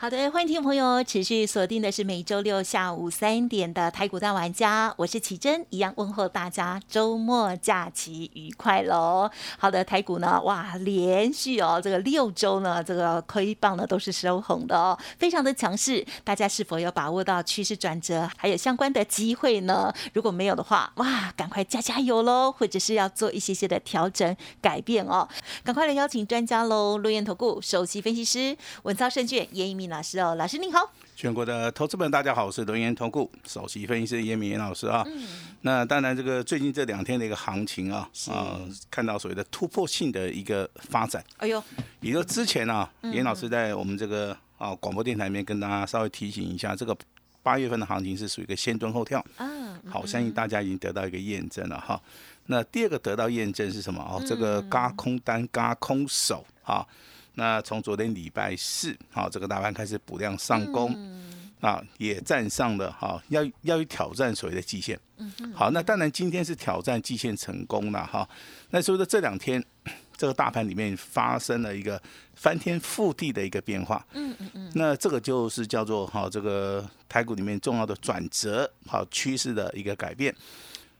好的，欢迎听众朋友持续锁定的是每周六下午三点的台股大玩家，我是奇珍，一样问候大家周末假期愉快喽。好的，台股呢，哇，连续哦这个六周呢，这个亏棒呢都是收红的哦，非常的强势。大家是否有把握到趋势转折，还有相关的机会呢？如果没有的话，哇，赶快加加油喽，或者是要做一些些的调整改变哦，赶快来邀请专家喽，陆燕投顾首席分析师文操胜券严一鸣。老师哦，老师您好，全国的投资们大家好，我是龙岩投顾首席分析师严明严老师啊。那当然，这个最近这两天的一个行情啊，啊，看到所谓的突破性的一个发展。哎呦，也就之前啊，严老师在我们这个啊广播电台里面跟大家稍微提醒一下，这个八月份的行情是属于一个先蹲后跳。嗯，好，相信大家已经得到一个验证了哈。那第二个得到验证是什么？哦，这个嘎空单、嘎空手啊。那从昨天礼拜四，好，这个大盘开始补量上攻，啊，也站上了，哈，要要去挑战所谓的季线，好，那当然今天是挑战季线成功了，哈，那所以说这两天 这个大盘里面发生了一个翻天覆地的一个变化，嗯嗯嗯，那这个就是叫做哈这个台股里面重要的转折，好趋势的一个改变。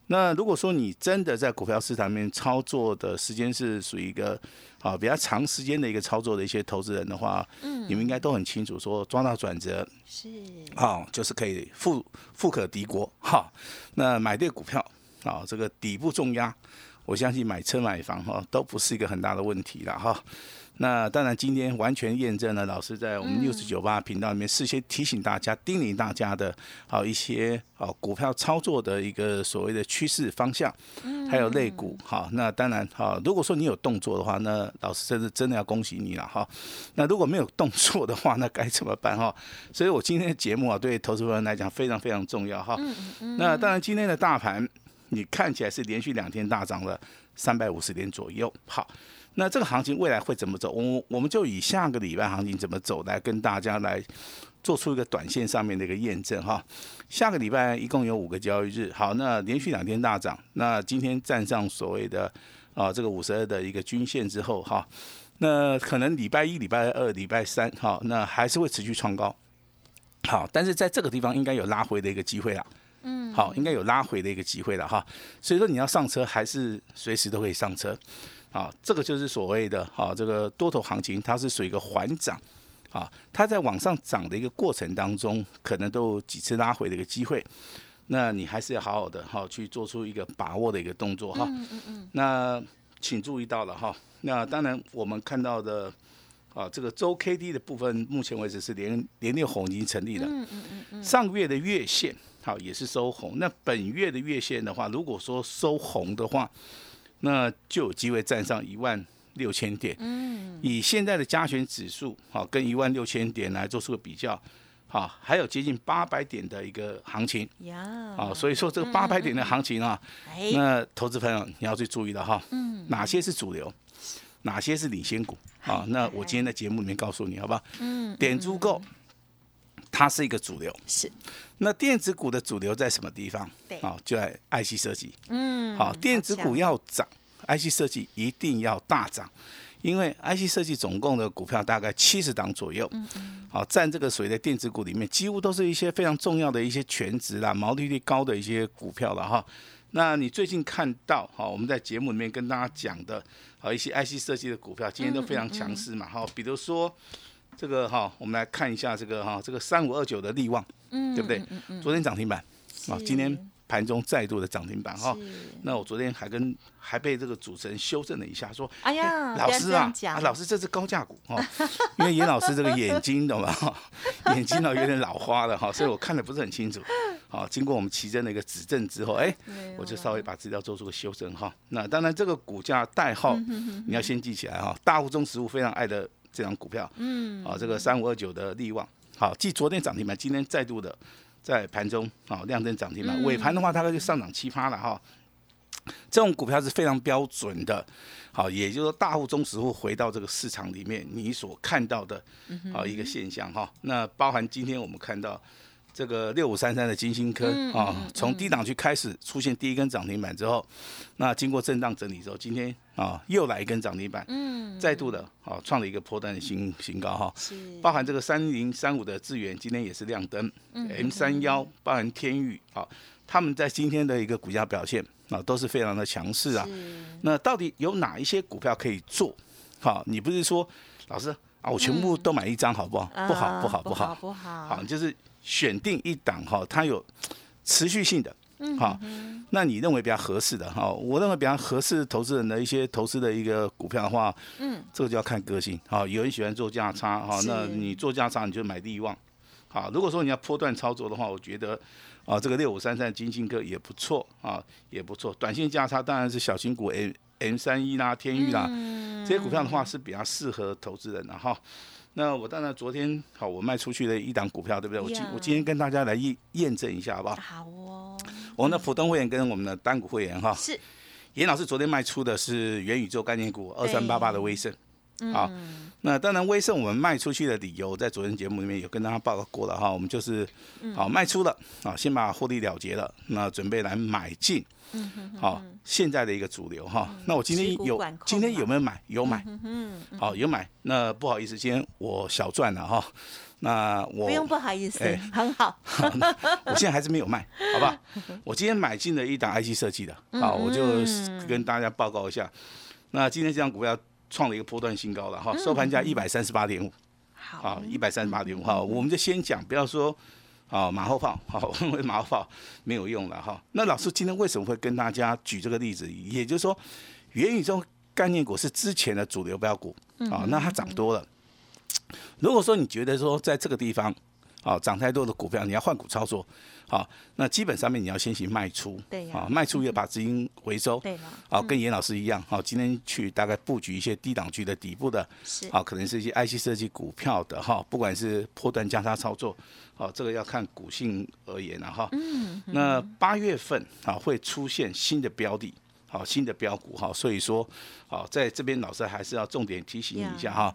那如果说你真的在股票市场里面操作的时间是属于一个啊比较长时间的一个操作的一些投资人的话，嗯，你们应该都很清楚，说抓到转折是。啊，就是可以富富可敌国哈。那买对股票啊，这个底部重压，我相信买车买房哈都不是一个很大的问题了哈。那当然，今天完全验证了老师在我们六十九八频道里面事先提醒大家、叮咛大家的，好一些好股票操作的一个所谓的趋势方向，还有类股。好，那当然，好，如果说你有动作的话，那老师真是真的要恭喜你了哈。那如果没有动作的话，那该怎么办哈？所以我今天的节目啊，对投资人来讲非常非常重要哈。那当然，今天的大盘你看起来是连续两天大涨了三百五十点左右，好。那这个行情未来会怎么走？我我们就以下个礼拜行情怎么走来跟大家来做出一个短线上面的一个验证哈。下个礼拜一共有五个交易日，好，那连续两天大涨，那今天站上所谓的啊这个五十二的一个均线之后哈，那可能礼拜一、礼拜二、礼拜三哈，那还是会持续创高，好，但是在这个地方应该有拉回的一个机会了，嗯，好，应该有拉回的一个机会了哈，所以说你要上车还是随时都可以上车。啊，这个就是所谓的哈，这个多头行情，它是属于一个缓涨，啊，它在往上涨的一个过程当中，可能都有几次拉回的一个机会，那你还是要好好的哈去做出一个把握的一个动作哈。嗯嗯嗯。那请注意到了哈，那当然我们看到的啊，这个周 K D 的部分，目前为止是连连六红已经成立了。嗯嗯嗯嗯。上个月的月线好也是收红，那本月的月线的话，如果说收红的话。那就有机会站上一万六千点。嗯，以现在的加权指数，好跟一万六千点来做出个比较，好还有接近八百点的一个行情。呀，好，所以说这个八百点的行情啊，那投资朋友你要去注意了哈。嗯，哪些是主流，哪些是领先股？好，那我今天在节目里面告诉你，好不好？嗯，点足够。它是一个主流，是。那电子股的主流在什么地方？对，好，就在 IC 设计。嗯，好，电子股要涨，IC 设计一定要大涨，因为 IC 设计总共的股票大概七十档左右。嗯嗯。好，占这个所谓的电子股里面，几乎都是一些非常重要的一些全值啦、毛利率高的一些股票了哈。那你最近看到，哈，我们在节目里面跟大家讲的，好一些 IC 设计的股票，今天都非常强势嘛，哈，比如说。这个哈，我们来看一下这个哈，这个三五二九的利旺，嗯，对不对？昨天涨停板，啊，今天盘中再度的涨停板哈。那我昨天还跟还被这个主持人修正了一下，说，哎呀，老师啊，啊，老师这是高价股哈，因为严老师这个眼睛懂吗？眼睛呢有点老花了哈，所以我看的不是很清楚。好，经过我们奇珍的一个指正之后，哎，我就稍微把资料做出个修正哈。那当然这个股价代号你要先记起来哈，大户中实物非常爱的。这张股票，嗯，啊，这个三五二九的利旺，好，继昨天涨停板，今天再度的在盘中啊亮灯涨停板，尾盘的话大概就上涨七趴了哈。这种股票是非常标准的，好，也就是说大户、中实户回到这个市场里面，你所看到的，好一个现象哈。那包含今天我们看到这个六五三三的金星科啊，从低档区开始出现第一根涨停板之后，那经过震荡整理之后，今天啊又来一根涨停板，嗯，再度的啊创了一个破单的新新高哈。包含这个三零三五的智源今天也是亮灯，M 三幺包含天域啊，他们在今天的一个股价表现。啊，都是非常的强势啊。那到底有哪一些股票可以做？好，你不是说老师啊，我全部都买一张好不好？不好，不好，不好，不好。好，就是选定一档哈，它有持续性的。嗯。好，那你认为比较合适的哈？我认为比较合适投资人的一些投资的一个股票的话，嗯，这个就要看个性。好，有人喜欢做价差哈，那你做价差你就买利旺。好，如果说你要波段操作的话，我觉得。啊，这个六五三三金星科也不错啊，也不错。短线价差当然是小型股 M 三一啦、天域啦这些股票的话是比较适合投资人的哈。那我当然昨天好，我卖出去的一档股票，对不对？我今我今天跟大家来验验证一下，好不好？好哦。我们的普通会员跟我们的单股会员哈，是。严老师昨天卖出的是元宇宙概念股二三八八的威盛。好，那当然威盛我们卖出去的理由，在昨天节目里面有跟大家报告过了哈，我们就是好卖出了，啊，先把获利了结了，那准备来买进，好现在的一个主流哈。那我今天有今天有没有买？有买，好有买。那不好意思，今天我小赚了哈。那我不用不好意思，很好。我现在还是没有卖，好吧？我今天买进了一档 IC 设计的，好，我就跟大家报告一下。那今天这张股票。创了一个波段新高了哈，收盘价一百三十八点五，好，一百三十八点五哈，我们就先讲，不要说啊马后炮，好，因为马后炮没有用了哈。那老师今天为什么会跟大家举这个例子？也就是说，元宇宙概念股是之前的主流标股啊，那它涨多了。如果说你觉得说在这个地方，啊，涨太多的股票，你要换股操作，好，那基本上面你要先行卖出，对，啊，卖出要把资金回收，对好，跟严老师一样，好，今天去大概布局一些低档区的底部的，是，好，可能是一些 IC 设计股票的哈，不管是破断加差操作，好，这个要看股性而言了哈，嗯，那八月份啊会出现新的标的。好，新的标股哈，所以说，好，在这边老师还是要重点提醒你一下哈。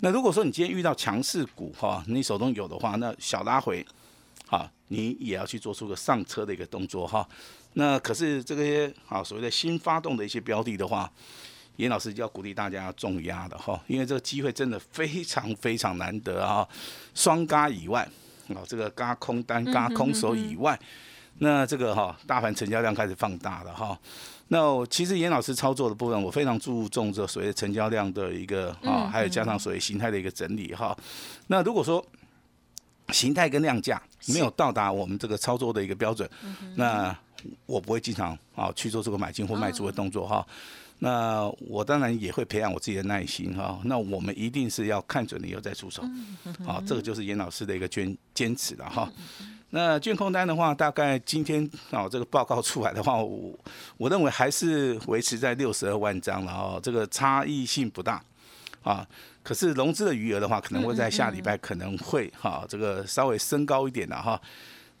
那如果说你今天遇到强势股哈，你手中有的话，那小拉回，好，你也要去做出个上车的一个动作哈。那可是这些好所谓的新发动的一些标的的话，严老师就要鼓励大家要重压的哈，因为这个机会真的非常非常难得啊。双嘎以外，啊，这个嘎空单、嘎空手以外，那这个哈，大盘成交量开始放大了哈。那其实严老师操作的部分，我非常注重这所谓的成交量的一个啊，还有加上所谓形态的一个整理哈。那如果说形态跟量价没有到达我们这个操作的一个标准，那我不会经常啊去做这个买进或卖出的动作哈。那我当然也会培养我自己的耐心哈。那我们一定是要看准了以后再出手，好，这个就是严老师的一个坚坚持了哈。那券空单的话，大概今天啊这个报告出来的话，我我认为还是维持在六十二万张了哦，这个差异性不大啊。可是融资的余额的话，可能会在下礼拜可能会哈这个稍微升高一点的哈。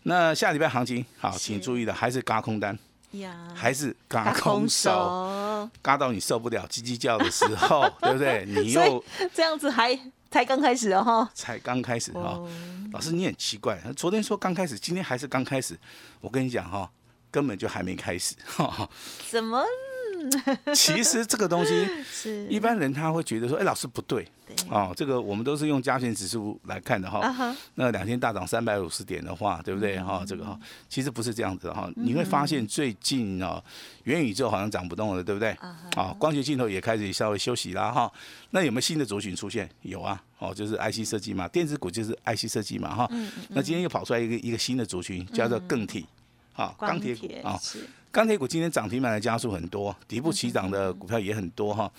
那下礼拜行情好，请注意的还是嘎空单，还是嘎空手，嘎到你受不了叽叽叫的时候，对不对？你又这样子还。才刚开始哦，哈！才刚开始哈，老师你很奇怪，昨天说刚开始，今天还是刚开始，我跟你讲哈，根本就还没开始，哈。怎么？其实这个东西，是一般人他会觉得说，哎，老师不对，哦，这个我们都是用加权指数来看的哈。那两天大涨三百五十点的话，对不对哈？这个哈，其实不是这样子哈。你会发现最近啊，元宇宙好像涨不动了，对不对？啊，光学镜头也开始稍微休息啦哈。那有没有新的族群出现？有啊，哦，就是 IC 设计嘛，电子股就是 IC 设计嘛哈。那今天又跑出来一个一个新的族群，叫做更体，啊，钢铁股啊。钢铁股今天涨停板的加速很多，底部起涨的股票也很多哈。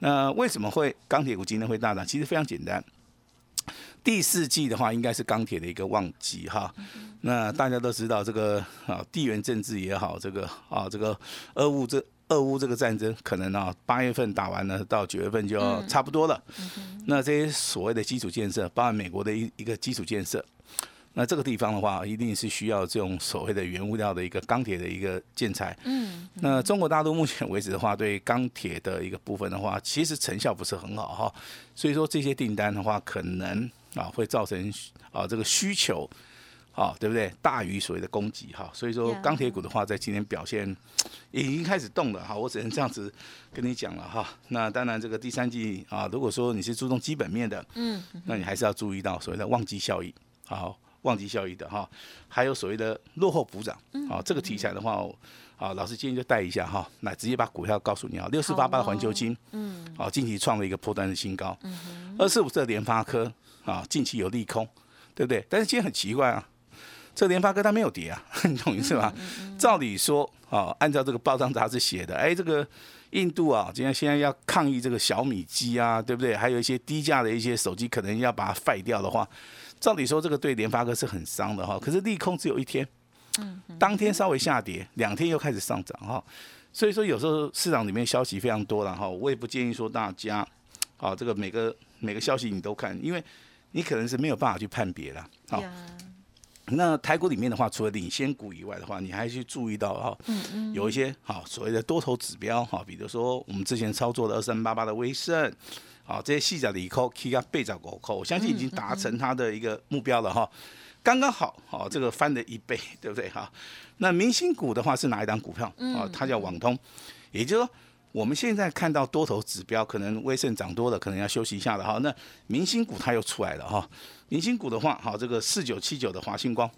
那为什么会钢铁股今天会大涨？其实非常简单，第四季的话应该是钢铁的一个旺季哈。那大家都知道这个啊，地缘政治也好，这个啊，这个俄乌这俄乌这个战争可能啊八月份打完了，到九月份就要差不多了。那这些所谓的基础建设，包含美国的一一个基础建设。那这个地方的话，一定是需要这种所谓的原物料的一个钢铁的一个建材。嗯，那中国大陆目前为止的话，对钢铁的一个部分的话，其实成效不是很好哈。所以说这些订单的话，可能啊会造成啊这个需求。啊，对不对？大于所谓的供给哈，所以说钢铁股的话，在今天表现已经开始动了哈。我只能这样子跟你讲了哈。那当然，这个第三季啊，如果说你是注重基本面的，嗯，那你还是要注意到所谓的旺季效益，好，旺季效益的哈，还有所谓的落后补涨，啊，这个题材的话，啊，老师今天就带一下哈，那直接把股票告诉你啊，六四八八的环球金，嗯，啊，近期创了一个破单的新高，嗯二四五四的联发科啊，近期有利空，对不对？但是今天很奇怪啊。这联发科它没有跌啊，你懂意思吧？照理说啊，按照这个报章杂志写的，哎，这个印度啊，今天现在要抗议这个小米机啊，对不对？还有一些低价的一些手机，可能要把它废掉的话，照理说这个对联发科是很伤的哈。可是利空只有一天，嗯，当天稍微下跌，两天又开始上涨哈。所以说有时候市场里面消息非常多了哈，我也不建议说大家啊，这个每个每个消息你都看，因为你可能是没有办法去判别了，好。那台股里面的话，除了领先股以外的话，你还去注意到哈，有一些好所谓的多头指标哈，比如说我们之前操作的二三八八的威盛，好这些细脚的一扣 K 啊背脚狗扣，我相信已经达成它的一个目标了哈，刚刚好，好这个翻了一倍，对不对哈？那明星股的话是哪一档股票？啊，它叫网通，也就是说。我们现在看到多头指标，可能威盛涨多了，可能要休息一下了哈。那明星股它又出来了哈。明星股的话，好，这个四九七九的华星光，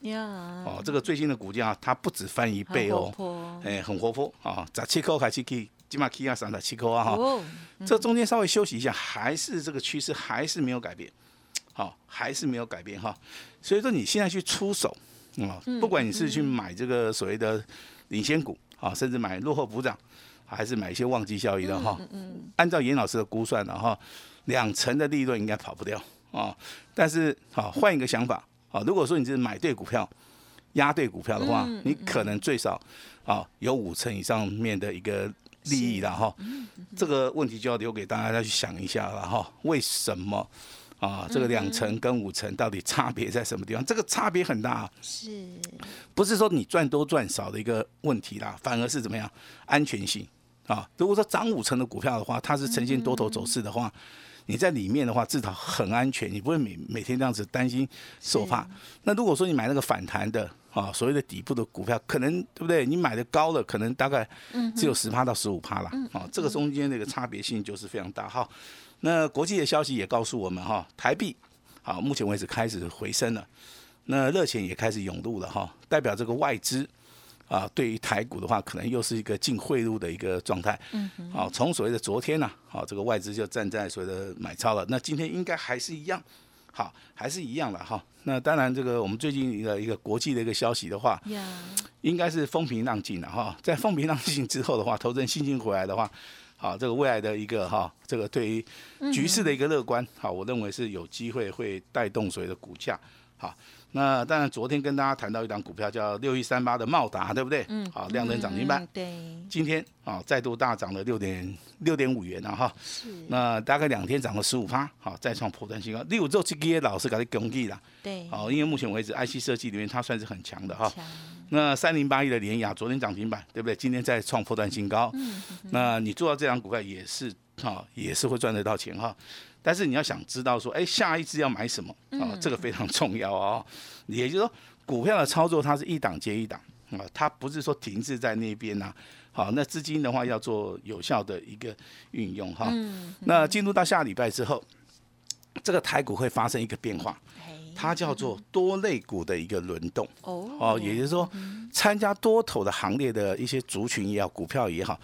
哦，这个最新的股价它不止翻一倍哦，哎，很活泼啊，十七扣开始可以，起码可以要三十七扣啊哈。这中间稍微休息一下，还是这个趋势还是没有改变，好，还是没有改变哈。所以说你现在去出手啊，不管你是去买这个所谓的领先股啊，甚至买落后补涨。还是买一些旺季效益的哈，按照严老师的估算的哈，两成的利润应该跑不掉啊。但是好换一个想法啊，如果说你是买对股票，压对股票的话，你可能最少啊有五成以上面的一个利益了哈。这个问题就要留给大家再去想一下了哈。为什么啊？这个两成跟五成到底差别在什么地方？这个差别很大，是不是说你赚多赚少的一个问题啦？反而是怎么样安全性？啊，如果说涨五成的股票的话，它是呈现多头走势的话，你在里面的话至少很安全，你不会每每天这样子担心受怕。那如果说你买那个反弹的啊，所谓的底部的股票，可能对不对？你买的高了，可能大概只有十趴到十五趴了。啊，这个中间那个差别性就是非常大哈。那国际的消息也告诉我们哈，台币啊，目前为止开始回升了，那热钱也开始涌入了哈，代表这个外资。啊，对于台股的话，可能又是一个净汇入的一个状态。嗯，好，从所谓的昨天呢，好，这个外资就站在所谓的买超了。那今天应该还是一样，好，还是一样了哈。那当然，这个我们最近一个一个国际的一个消息的话，应该是风平浪静了哈。在风平浪静之后的话，投资人信心回来的话，好，这个未来的一个哈，这个对于局势的一个乐观，好，我认为是有机会会带动所谓的股价，好。那当然，昨天跟大家谈到一档股票叫六一三八的茂达，对不对？嗯。好，亮灯涨停板。对。今天啊，再度大涨了六点六点五元了哈。是。那大概两天涨了十五趴，好，再创破断新高。六周这个老师给他恭喜了。对。好，因为目前为止，IC 设计里面它算是很强的哈。那三零八一的联雅昨天涨停板，对不对？今天再创破断新高。嗯。那你做到这档股票也是哈，也是会赚得到钱哈。但是你要想知道说，哎，下一支要买什么啊？这个非常重要哦。也就是说，股票的操作它是一档接一档啊，它不是说停滞在那边呐。好，那资金的话要做有效的一个运用哈。那进入到下礼拜之后，这个台股会发生一个变化，它叫做多类股的一个轮动哦。哦，也就是说，参加多头的行列的一些族群也好，股票也好，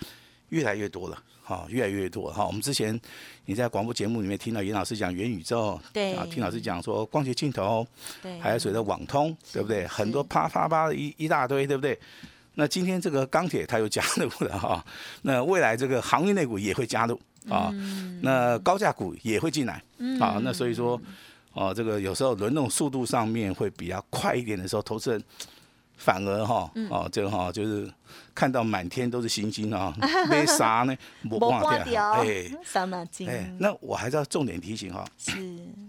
越来越多了。好，越来越多哈。我们之前你在广播节目里面听到严老师讲元宇宙，对啊，听老师讲说光学镜头，对，还有所谓的网通，对不对？很多啪啪啪的一一大堆，对不对？那今天这个钢铁它又加入了哈，那未来这个航运类股也会加入啊，那高价股也会进来啊。那所以说，哦，这个有时候轮动速度上面会比较快一点的时候，投资人。反而哈，哦，这个哈就是看到满天都是星星啊，没啥呢，没挂掉，哎，伤脑筋。哎，那我还是要重点提醒哈，是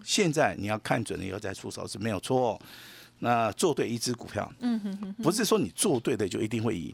现在你要看准了以后再出手是没有错，那做对一只股票，嗯哼哼，不是说你做对的就一定会赢。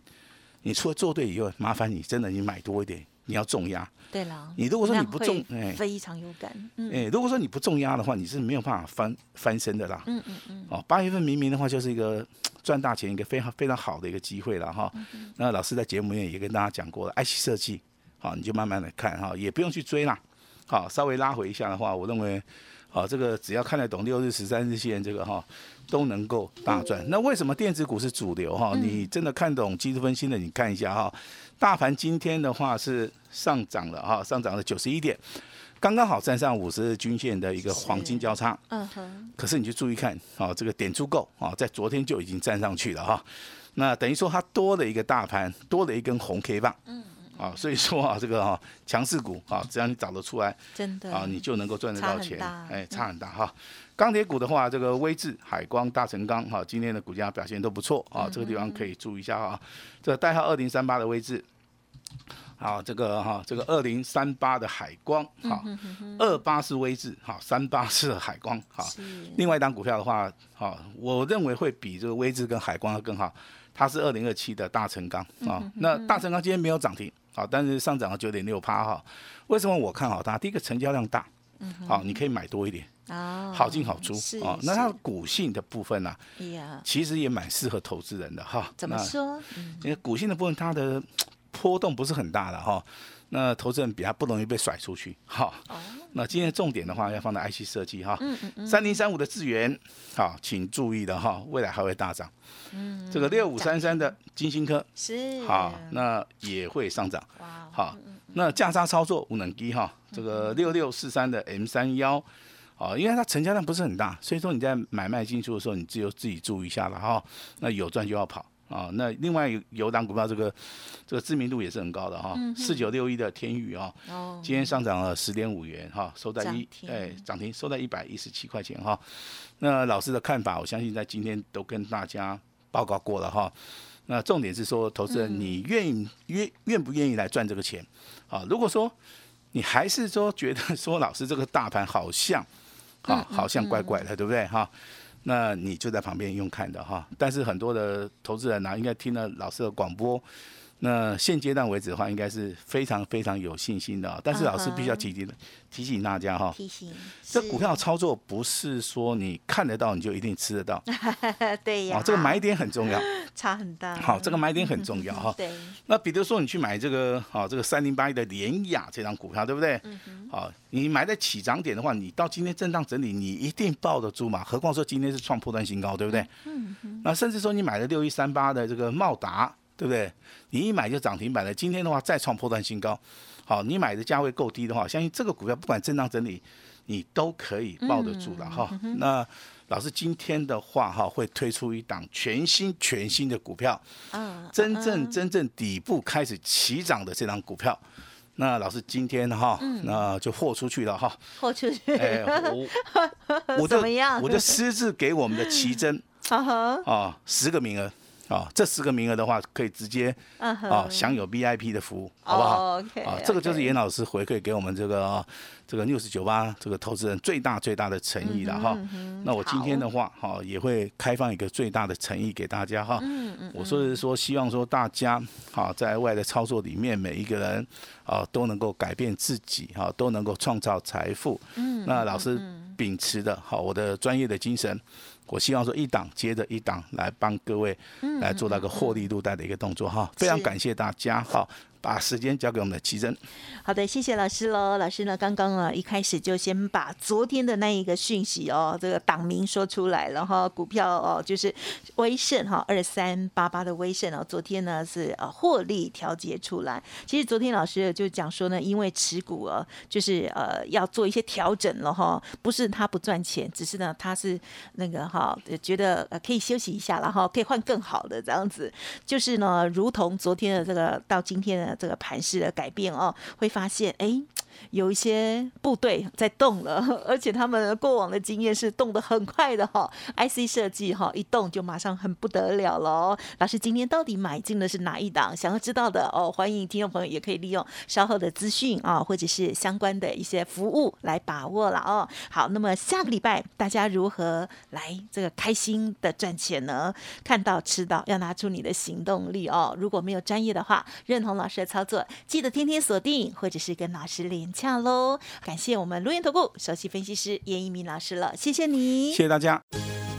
你除了做对以外，麻烦你真的你买多一点，你要重压。对了，你如果说你不重，哎，非常有感。哎，如果说你不重压的话，你是没有办法翻翻身的啦。嗯嗯嗯。哦，八月份明明的话就是一个赚大钱一个非常非常好的一个机会了哈。那老师在节目里面也跟大家讲过了，IC 设计，好，你就慢慢的看哈，也不用去追啦。好，稍微拉回一下的话，我认为。好，这个只要看得懂六日、十三日线，这个哈都能够大赚。那为什么电子股是主流哈？你真的看懂技术分析的，你看一下哈。大盘今天的话是上涨了哈，上涨了九十一点，刚刚好站上五十日均线的一个黄金交叉。嗯哼。可是你就注意看，啊，这个点足够啊，在昨天就已经站上去了哈。那等于说它多了一个大盘，多了一根红 K 棒。嗯。啊，所以说啊，这个哈强势股啊，只要你找得出来，真的啊，你就能够赚得到钱，哎，差很大哈。钢铁股的话，这个威智、海光、大成钢哈，今天的股价表现都不错啊，这个地方可以注意一下啊。这个代号二零三八的威智，好，这个哈，这个二零三八的海光，好，二八是威智，好，三八是海光，好。另外一档股票的话，好，我认为会比这个威智跟海光要更好，它是二零二七的大成钢啊。那大成钢今天没有涨停。好，但是上涨了九点六趴哈。为什么我看好它？第一个成交量大，好，你可以买多一点，哦，好进好出，哦，那它的股性的部分呢，其实也蛮适合投资人的哈。怎么说？因为股性的部分，它的波动不是很大的哈。那投资人比较不容易被甩出去，哈。那今天重点的话要放在 IC 设计哈。三零三五的智源，好，请注意的哈，未来还会大涨。嗯。这个六五三三的金星科是。好，那也会上涨。哇。好，那价差操作无能低哈。这个六六四三的 M 三幺，好，因为它成交量不是很大，所以说你在买卖进出的时候，你只有自己注意一下了哈。那有赚就要跑。啊，那另外有有档股票，这个这个知名度也是很高的哈，四九六一的天宇啊，今天上涨了十点五元哈，收在一哎涨停收在一百一十七块钱哈。那老师的看法，我相信在今天都跟大家报告过了哈。那重点是说，投资人你愿意愿愿不愿意来赚这个钱啊？如果说你还是说觉得说老师这个大盘好像啊好像怪怪的，对不对哈？那你就在旁边用看的哈，但是很多的投资人呢，应该听了老师的广播。那现阶段为止的话，应该是非常非常有信心的。但是老师必须要提醒提醒大家哈，提醒这股票操作不是说你看得到你就一定吃得到。对呀，这个买点很重要，差很大。好，这个买点很重要哈。对。那比如说你去买这个好这个三零八一的联雅这张股票，对不对？嗯好，你买在起涨点的话，你到今天震荡整理，你一定抱得住嘛？何况说今天是创破断新高，对不对？嗯那甚至说你买了六一三八的这个茂达。对不对？你一买就涨停板了。今天的话再创破断新高，好，你买的价位够低的话，相信这个股票不管震荡整理，你都可以抱得住了哈。那老师今天的话哈，会推出一档全新全新的股票，嗯，真正真正底部开始起涨的这档股票。那老师今天哈，那就豁出去了哈，豁出去。哎，我 我就我就私自给我们的奇珍，啊，十个名额。啊，这十个名额的话，可以直接啊享有 VIP 的服务，好不好？啊，这个就是严老师回馈给我们这个这个六十九八这个投资人最大最大的诚意了哈。那我今天的话，哈也会开放一个最大的诚意给大家哈。我说的是说，希望说大家哈在外的操作里面，每一个人啊都能够改变自己哈，都能够创造财富。嗯。那老师秉持的好我的专业的精神。我希望说一档接着一档来帮各位来做那个获利入袋的一个动作哈，非常感谢大家哈。把时间交给我们的奇珍。好的，谢谢老师喽。老师呢，刚刚啊一开始就先把昨天的那一个讯息哦，这个党名说出来然后。股票哦，就是威盛哈，二三八八的威盛哦，昨天呢是呃获利调节出来。其实昨天老师就讲说呢，因为持股啊，就是呃要做一些调整了哈，不是他不赚钱，只是呢他是那个哈觉得呃可以休息一下，然后可以换更好的这样子。就是呢，如同昨天的这个到今天的。这个盘势的改变哦，会发现哎，有一些部队在动了，而且他们过往的经验是动得很快的哈。IC 设计哈，一动就马上很不得了了。老师今天到底买进的是哪一档？想要知道的哦，欢迎听众朋友也可以利用稍后的资讯啊，或者是相关的一些服务来把握了哦。好，那么下个礼拜大家如何来这个开心的赚钱呢？看到吃到，要拿出你的行动力哦。如果没有专业的话，认同老师的操作，记得天天锁定，或者是跟老师连洽喽。感谢我们录音投顾首席分析师严一鸣老师了，谢谢你，谢谢大家。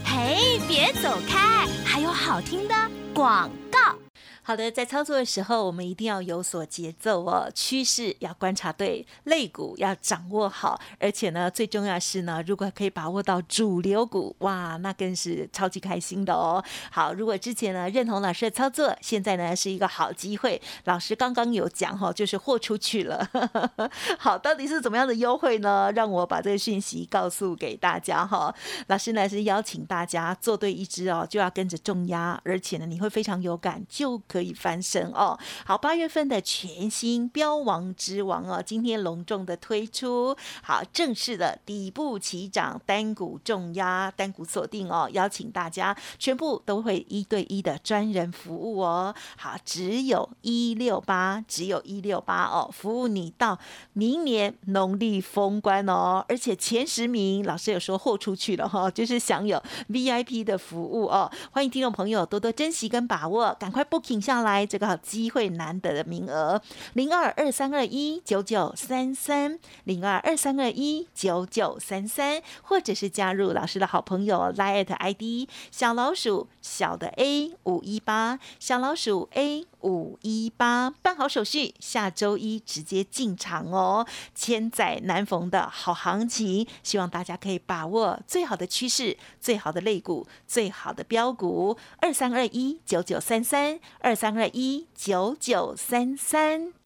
嘿，别走开，还有好听的广告。好的，在操作的时候，我们一定要有所节奏哦，趋势要观察对，类股要掌握好，而且呢，最重要是呢，如果可以把握到主流股，哇，那更是超级开心的哦。好，如果之前呢认同老师的操作，现在呢是一个好机会。老师刚刚有讲哈，就是豁出去了。好，到底是怎么样的优惠呢？让我把这个讯息告诉给大家哈。老师呢是邀请大家做对一只哦，就要跟着重压，而且呢你会非常有感，就可。可以翻身哦！好，八月份的全新标王之王哦，今天隆重的推出，好正式的底部起涨，单股重压，单股锁定哦，邀请大家全部都会一对一的专人服务哦。好，只有一六八，只有一六八哦，服务你到明年农历封关哦，而且前十名老师有说豁出去了哈，就是享有 VIP 的服务哦，欢迎听众朋友多多珍惜跟把握，赶快 booking。下来这个好机会难得的名额，零二二三二一九九三三，零二二三二一九九三三，或者是加入老师的好朋友 l i t ID 小老鼠小的 A 五一八，小老鼠 A。五一八办好手续，下周一直接进场哦！千载难逢的好行情，希望大家可以把握最好的趋势、最好的类股、最好的标股。二三二一九九三三，二三二一九九三三。